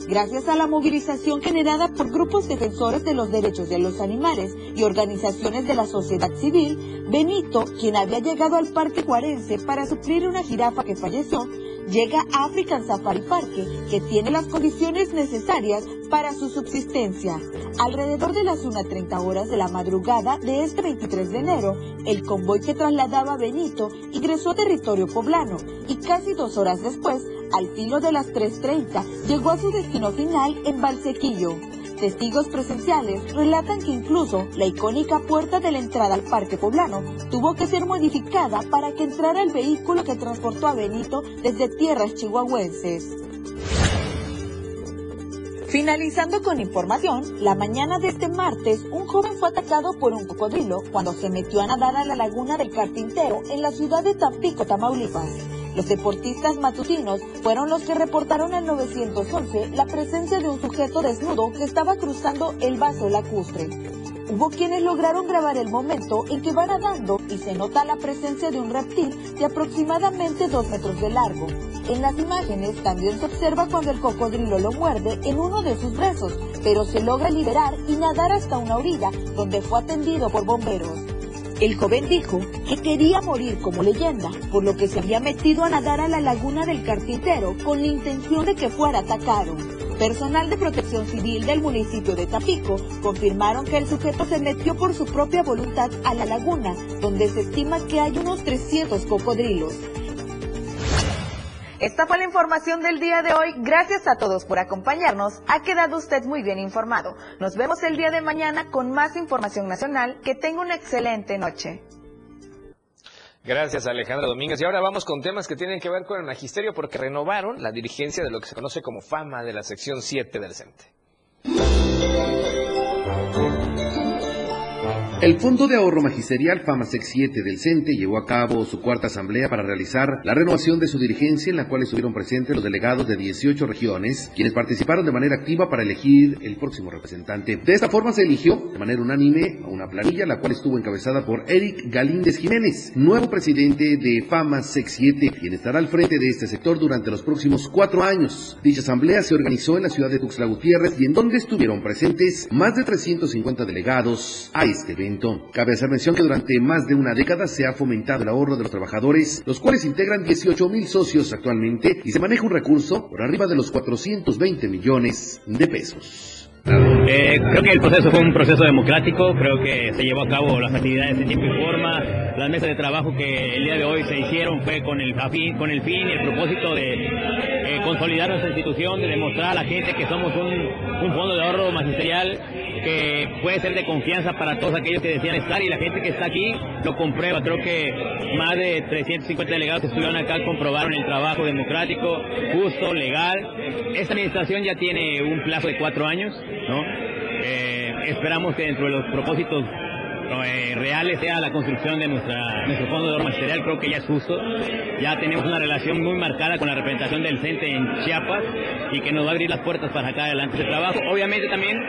Gracias a la movilización generada por grupos defensores de los derechos de los animales y organizaciones de la sociedad civil, Benito, quien había llegado al Parque Juarense para suplir una jirafa que falleció, llega African Safari Parque, que tiene las condiciones necesarias para su subsistencia. Alrededor de las 1.30 horas de la madrugada de este 23 de enero, el convoy que trasladaba a Benito ingresó a territorio poblano y casi dos horas después, al filo de las 3.30, llegó a su destino final en Valsequillo. Testigos presenciales relatan que incluso la icónica puerta de la entrada al Parque Poblano tuvo que ser modificada para que entrara el vehículo que transportó a Benito desde tierras chihuahuenses. Finalizando con información, la mañana de este martes, un joven fue atacado por un cocodrilo cuando se metió a nadar a la laguna del Carpintero en la ciudad de Tampico, Tamaulipas. Los deportistas matutinos fueron los que reportaron al 911 la presencia de un sujeto desnudo que estaba cruzando el vaso lacustre. Hubo quienes lograron grabar el momento en que va nadando y se nota la presencia de un reptil de aproximadamente dos metros de largo. En las imágenes también se observa cuando el cocodrilo lo muerde en uno de sus brazos, pero se logra liberar y nadar hasta una orilla donde fue atendido por bomberos. El joven dijo que quería morir como leyenda, por lo que se había metido a nadar a la laguna del carpintero con la intención de que fuera atacado. Personal de protección civil del municipio de Tapico confirmaron que el sujeto se metió por su propia voluntad a la laguna, donde se estima que hay unos 300 cocodrilos. Esta fue la información del día de hoy. Gracias a todos por acompañarnos. Ha quedado usted muy bien informado. Nos vemos el día de mañana con más información nacional. Que tenga una excelente noche. Gracias, Alejandra Domínguez. Y ahora vamos con temas que tienen que ver con el magisterio porque renovaron la dirigencia de lo que se conoce como fama de la sección 7 del CENTE. El Fondo de Ahorro Magisterial FAMASEC 7 del CENTE llevó a cabo su cuarta asamblea para realizar la renovación de su dirigencia en la cual estuvieron presentes los delegados de 18 regiones, quienes participaron de manera activa para elegir el próximo representante. De esta forma se eligió de manera unánime a una planilla la cual estuvo encabezada por Eric Galíndez Jiménez, nuevo presidente de FAMASEC 7, quien estará al frente de este sector durante los próximos cuatro años. Dicha asamblea se organizó en la ciudad de Tuxtla Gutiérrez y en donde estuvieron presentes más de 350 delegados a este evento. Cabe hacer mención que durante más de una década se ha fomentado el ahorro de los trabajadores, los cuales integran 18 mil socios actualmente y se maneja un recurso por arriba de los 420 millones de pesos. Eh, creo que el proceso fue un proceso democrático, creo que se llevó a cabo las actividades en tiempo y forma, las mesas de trabajo que el día de hoy se hicieron fue con el, con el fin y el propósito de eh, consolidar nuestra institución, de demostrar a la gente que somos un, un fondo de ahorro magisterial que puede ser de confianza para todos aquellos que desean estar y la gente que está aquí lo comprueba. Creo que más de 350 delegados que estuvieron acá comprobaron el trabajo democrático, justo, legal. Esta administración ya tiene un plazo de cuatro años, ¿no? Eh, esperamos que dentro de los propósitos eh, reales sea la construcción de nuestra, nuestro fondo de norma material, creo que ya es justo. Ya tenemos una relación muy marcada con la representación del CENTE en Chiapas y que nos va a abrir las puertas para sacar adelante ese trabajo. Obviamente también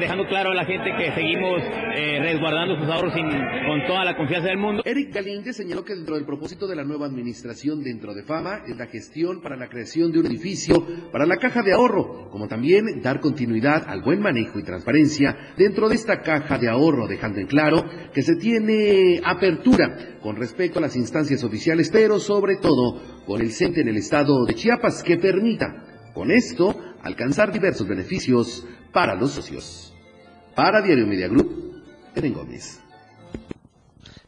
dejando claro a la gente que seguimos eh, resguardando sus ahorros con toda la confianza del mundo. Eric Galindo señaló que dentro del propósito de la nueva administración dentro de Fama es la gestión para la creación de un edificio para la caja de ahorro, como también dar continuidad al buen manejo y transparencia dentro de esta caja de ahorro, dejando en claro que se tiene apertura con respecto a las instancias oficiales, pero sobre todo con el CENTE en el estado de Chiapas que permita con esto alcanzar diversos beneficios para los socios. Para Diario Media Group, Eren Gómez.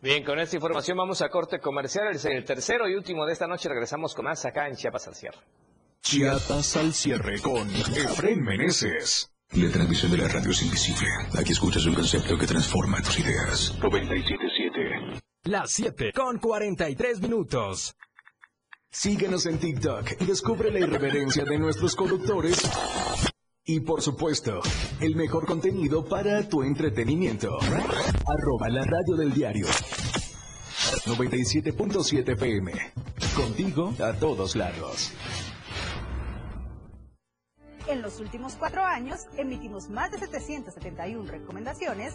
Bien, con esta información vamos a corte comercial. Es el tercero y último de esta noche. Regresamos con más acá en Chiapas al cierre. Chiapas al cierre con Efraín Meneses. La transmisión de la radio es invisible. Aquí escuchas un concepto que transforma tus ideas. 977. Las 7 con 43 minutos. Síguenos en TikTok y descubre la irreverencia de nuestros conductores. Y por supuesto, el mejor contenido para tu entretenimiento. Arroba la radio del diario. 97.7 PM. Contigo a todos lados. En los últimos cuatro años emitimos más de 771 recomendaciones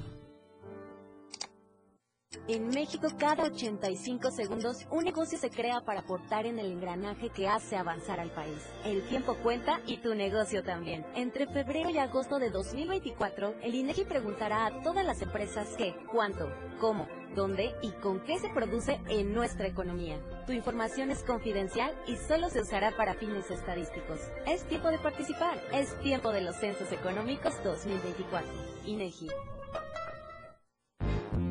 En México, cada 85 segundos, un negocio se crea para aportar en el engranaje que hace avanzar al país. El tiempo cuenta y tu negocio también. Entre febrero y agosto de 2024, el INEGI preguntará a todas las empresas qué, cuánto, cómo, dónde y con qué se produce en nuestra economía. Tu información es confidencial y solo se usará para fines estadísticos. Es tiempo de participar. Es tiempo de los Censos Económicos 2024. INEGI.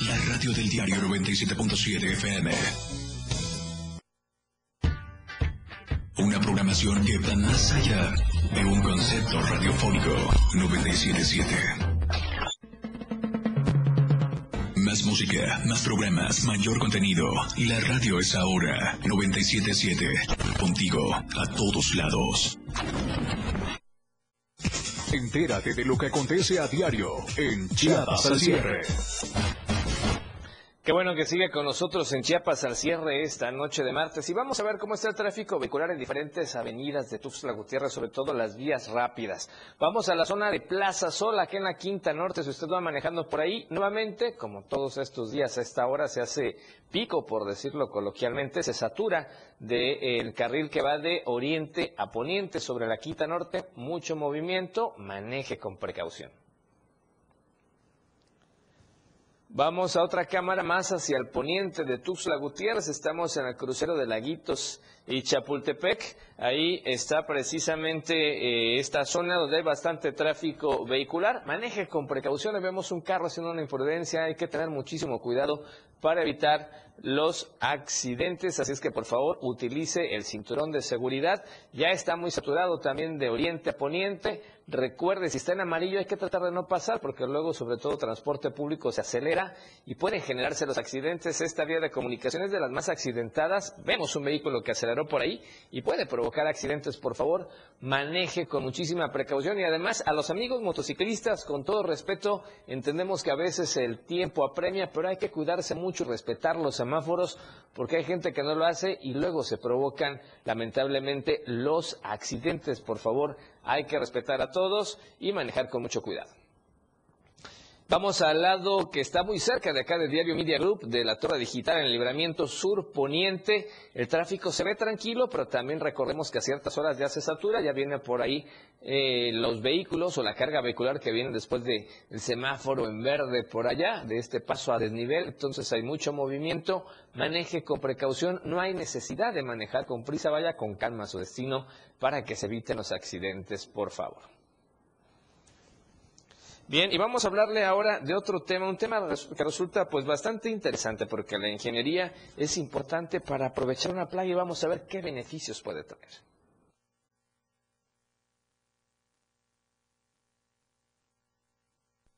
La radio del diario 97.7 FM. Una programación que va más allá de un concepto radiofónico 977. Más música, más programas, mayor contenido. La radio es ahora 977. Contigo a todos lados. Entérate de lo que acontece a diario en Chiapas al cierre. Qué bueno que sigue con nosotros en Chiapas al cierre esta noche de martes y vamos a ver cómo está el tráfico vehicular en diferentes avenidas de Tuxtla Gutiérrez, sobre todo las vías rápidas. Vamos a la zona de Plaza Sol, aquí en la Quinta Norte, si usted va manejando por ahí, nuevamente, como todos estos días a esta hora se hace pico, por decirlo coloquialmente, se satura del carril que va de oriente a poniente sobre la Quinta Norte, mucho movimiento, maneje con precaución. Vamos a otra cámara más hacia el poniente de Tuxtla Gutiérrez. Estamos en el crucero de Laguitos y Chapultepec. Ahí está precisamente eh, esta zona donde hay bastante tráfico vehicular. Maneje con precaución. Vemos un carro haciendo una imprudencia. Hay que tener muchísimo cuidado para evitar los accidentes. Así es que por favor utilice el cinturón de seguridad. Ya está muy saturado también de oriente a poniente. Recuerde, si está en amarillo hay que tratar de no pasar porque luego sobre todo transporte público se acelera y pueden generarse los accidentes. Esta vía de comunicación es de las más accidentadas. Vemos un vehículo que aceleró por ahí y puede provocar accidentes. Por favor, maneje con muchísima precaución y además a los amigos motociclistas, con todo respeto, entendemos que a veces el tiempo apremia, pero hay que cuidarse mucho y respetar los semáforos porque hay gente que no lo hace y luego se provocan lamentablemente los accidentes. Por favor, hay que respetar a todos y manejar con mucho cuidado. Vamos al lado que está muy cerca de acá de Diario Media Group, de la Torre Digital en el Libramiento Sur Poniente. El tráfico se ve tranquilo, pero también recordemos que a ciertas horas ya se satura, ya vienen por ahí eh, los vehículos o la carga vehicular que viene después del semáforo en verde por allá, de este paso a desnivel. Entonces hay mucho movimiento. Maneje con precaución, no hay necesidad de manejar con prisa, vaya con calma a su destino para que se eviten los accidentes, por favor. Bien, y vamos a hablarle ahora de otro tema, un tema que resulta pues bastante interesante porque la ingeniería es importante para aprovechar una playa y vamos a ver qué beneficios puede traer.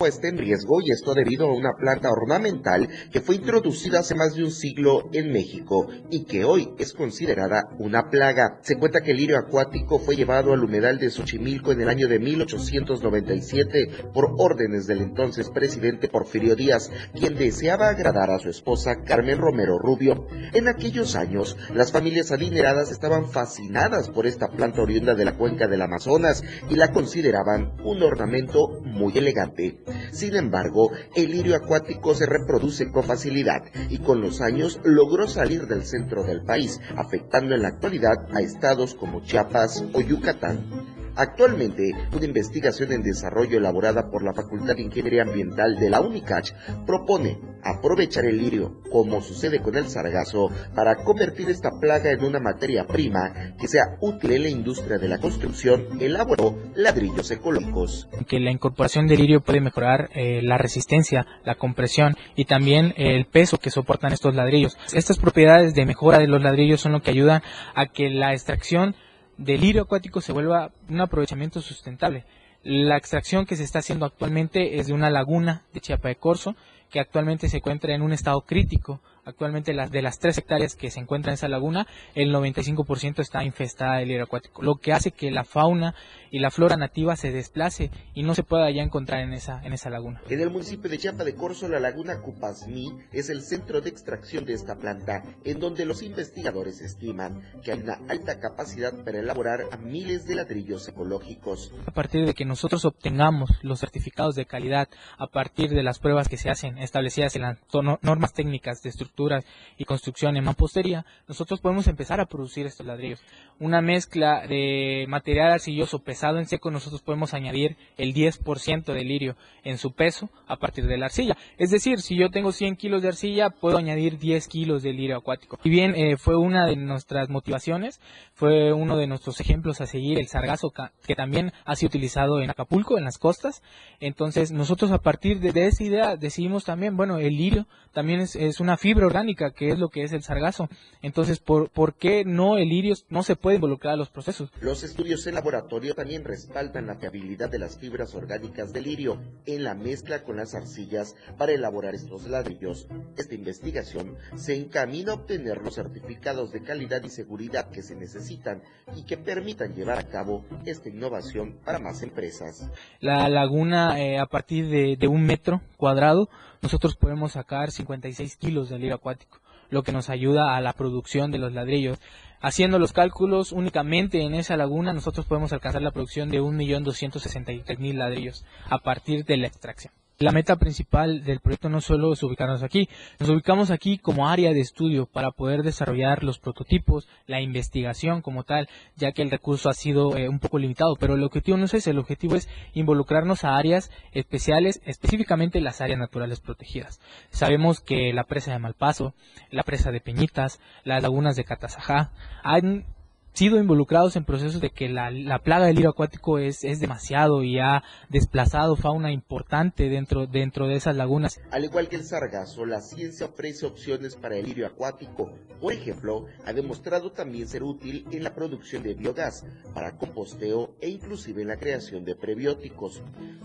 Está en riesgo y esto debido a una planta ornamental que fue introducida hace más de un siglo en México y que hoy es considerada una plaga. Se cuenta que el lirio acuático fue llevado al humedal de Xochimilco en el año de 1897 por órdenes del entonces presidente Porfirio Díaz, quien deseaba agradar a su esposa Carmen Romero Rubio. En aquellos años, las familias adineradas estaban fascinadas por esta planta oriunda de la cuenca del Amazonas y la consideraban un ornamento muy elegante. Sin embargo, el lirio acuático se reproduce con facilidad y con los años logró salir del centro del país, afectando en la actualidad a estados como Chiapas o Yucatán. Actualmente, una investigación en desarrollo elaborada por la Facultad de Ingeniería Ambiental de la UNICACH propone aprovechar el lirio, como sucede con el sargazo, para convertir esta plaga en una materia prima que sea útil en la industria de la construcción, elaboró ladrillos ecológicos. Que la incorporación del lirio puede mejorar eh, la resistencia, la compresión y también el peso que soportan estos ladrillos. Estas propiedades de mejora de los ladrillos son lo que ayudan a que la extracción del lirio acuático se vuelva un aprovechamiento sustentable. La extracción que se está haciendo actualmente es de una laguna de Chiapa de Corzo, que actualmente se encuentra en un estado crítico. Actualmente las, de las tres hectáreas que se encuentran en esa laguna, el 95% está infestada de lirio acuático, lo que hace que la fauna y la flora nativa se desplace y no se pueda ya encontrar en esa, en esa laguna. En el municipio de Chiapa de Corzo, la laguna Cupasmí es el centro de extracción de esta planta, en donde los investigadores estiman que hay una alta capacidad para elaborar a miles de ladrillos ecológicos. A partir de que nosotros obtengamos los certificados de calidad, a partir de las pruebas que se hacen establecidas en las normas técnicas de estructuras y construcción en mampostería, nosotros podemos empezar a producir estos ladrillos. Una mezcla de material arcilloso pesado en seco, nosotros podemos añadir el 10% de lirio en su peso a partir de la arcilla. Es decir, si yo tengo 100 kilos de arcilla, puedo añadir 10 kilos de lirio acuático. Y bien, eh, fue una de nuestras motivaciones, fue uno de nuestros ejemplos a seguir, el sargazo, que también ha sido utilizado en Acapulco, en las costas. Entonces, nosotros a partir de, de esa idea decidimos también, bueno, el lirio también es, es, una fibra orgánica, que es lo que es el sargazo. Entonces, ¿por, ¿por qué no el lirio no se puede involucrar a los procesos? Los estudios en laboratorio también respaldan la fiabilidad de las fibras orgánicas del lirio en la mezcla con las arcillas para elaborar estos ladrillos. Esta investigación se encamina a obtener los certificados de calidad y seguridad que se necesitan y que permitan llevar a cabo esta innovación para más empresas. La laguna, eh, a partir de, de un metro cuadrado, nosotros podemos sacar 56 kilos de lirio acuático, lo que nos ayuda a la producción de los ladrillos. Haciendo los cálculos únicamente en esa laguna, nosotros podemos alcanzar la producción de 1.263.000 ladrillos a partir de la extracción. La meta principal del proyecto no solo es ubicarnos aquí, nos ubicamos aquí como área de estudio para poder desarrollar los prototipos, la investigación como tal, ya que el recurso ha sido eh, un poco limitado, pero el objetivo no es ese, el objetivo es involucrarnos a áreas especiales, específicamente las áreas naturales protegidas. Sabemos que la presa de Malpaso, la presa de Peñitas, las lagunas de Catazajá, han sido involucrados en procesos de que la, plaga del lirio acuático es, es, demasiado y ha desplazado fauna importante dentro, dentro de esas lagunas. Al igual que el sargazo, la ciencia ofrece opciones para el lirio acuático. Por ejemplo, ha demostrado también ser útil en la producción de biogás, para composteo e inclusive en la creación de prebióticos.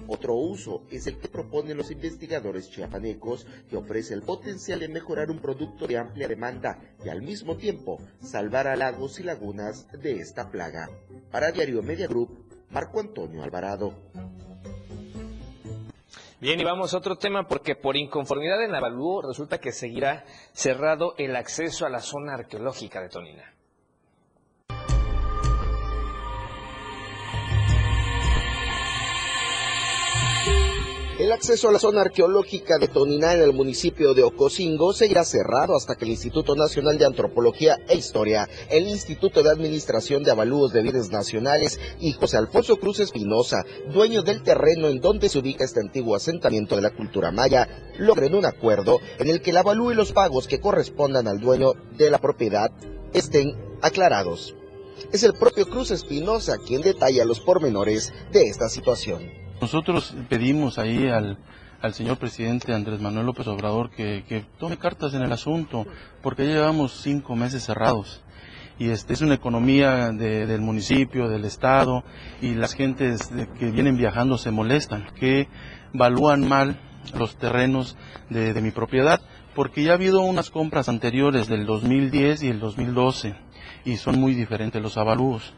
Otro uso es el que proponen los investigadores chiapanecos, que ofrece el potencial de mejorar un producto de amplia demanda y al mismo tiempo salvar a lagos y lagunas de esta plaga. Para Diario Media Group, Marco Antonio Alvarado. Bien, y vamos a otro tema porque por inconformidad en Avalúo resulta que seguirá cerrado el acceso a la zona arqueológica de Tonina. El acceso a la zona arqueológica de Toniná en el municipio de Ocosingo seguirá cerrado hasta que el Instituto Nacional de Antropología e Historia, el Instituto de Administración de Avalúos de Bienes Nacionales y José Alfonso Cruz Espinosa, dueño del terreno en donde se ubica este antiguo asentamiento de la cultura maya, logren un acuerdo en el que el avalúo y los pagos que correspondan al dueño de la propiedad estén aclarados. Es el propio Cruz Espinosa quien detalla los pormenores de esta situación. Nosotros pedimos ahí al, señor presidente Andrés Manuel López Obrador que, tome cartas en el asunto, porque ya llevamos cinco meses cerrados. Y este, es una economía del municipio, del estado, y las gentes que vienen viajando se molestan, que evalúan mal los terrenos de, de mi propiedad, porque ya ha habido unas compras anteriores del 2010 y el 2012, y son muy diferentes los avalúos.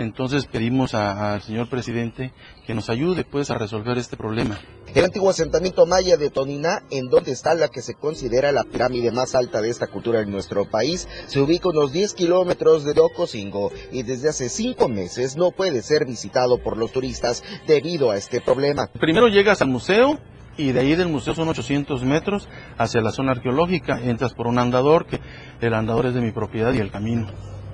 Entonces pedimos al señor presidente que nos ayude pues a resolver este problema. El antiguo asentamiento maya de Toniná, en donde está la que se considera la pirámide más alta de esta cultura en nuestro país, se ubica unos 10 kilómetros de Ocosingo y desde hace cinco meses no puede ser visitado por los turistas debido a este problema. Primero llegas al museo y de ahí del museo son 800 metros hacia la zona arqueológica. Entras por un andador, que el andador es de mi propiedad y el camino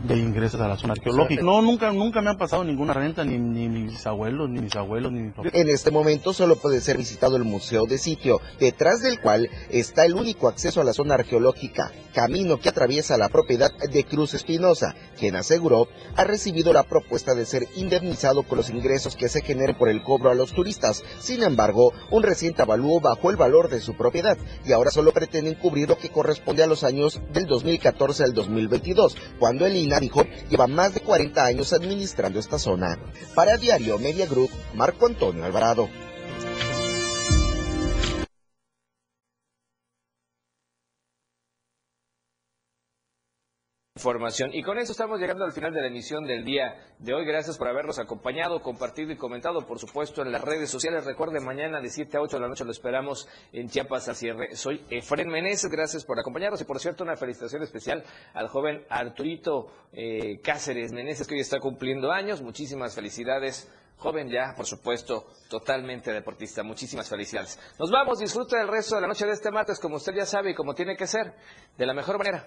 de ingresos a la zona arqueológica. No, nunca, nunca me han pasado ninguna renta, ni, ni, mis abuelos, ni mis abuelos, ni mis En este momento solo puede ser visitado el museo de sitio, detrás del cual está el único acceso a la zona arqueológica, camino que atraviesa la propiedad de Cruz Espinosa, quien aseguró ha recibido la propuesta de ser indemnizado con los ingresos que se generen por el cobro a los turistas. Sin embargo, un reciente avalúo bajó el valor de su propiedad y ahora solo pretenden cubrir lo que corresponde a los años del 2014 al 2022, cuando el INA dijo lleva más de 40 años administrando esta zona. Para Diario Media Group, Marco Antonio Alvarado. Y con eso estamos llegando al final de la emisión del día de hoy. Gracias por habernos acompañado, compartido y comentado, por supuesto, en las redes sociales. Recuerde, mañana de 7 a 8 de la noche lo esperamos en Chiapas a cierre. Soy Efren Meneses, gracias por acompañarnos. Y por cierto, una felicitación especial al joven Arturito eh, Cáceres Meneses, que hoy está cumpliendo años. Muchísimas felicidades. Joven ya, por supuesto, totalmente deportista. Muchísimas felicidades. Nos vamos, disfruta del resto de la noche de este martes, como usted ya sabe y como tiene que ser, de la mejor manera.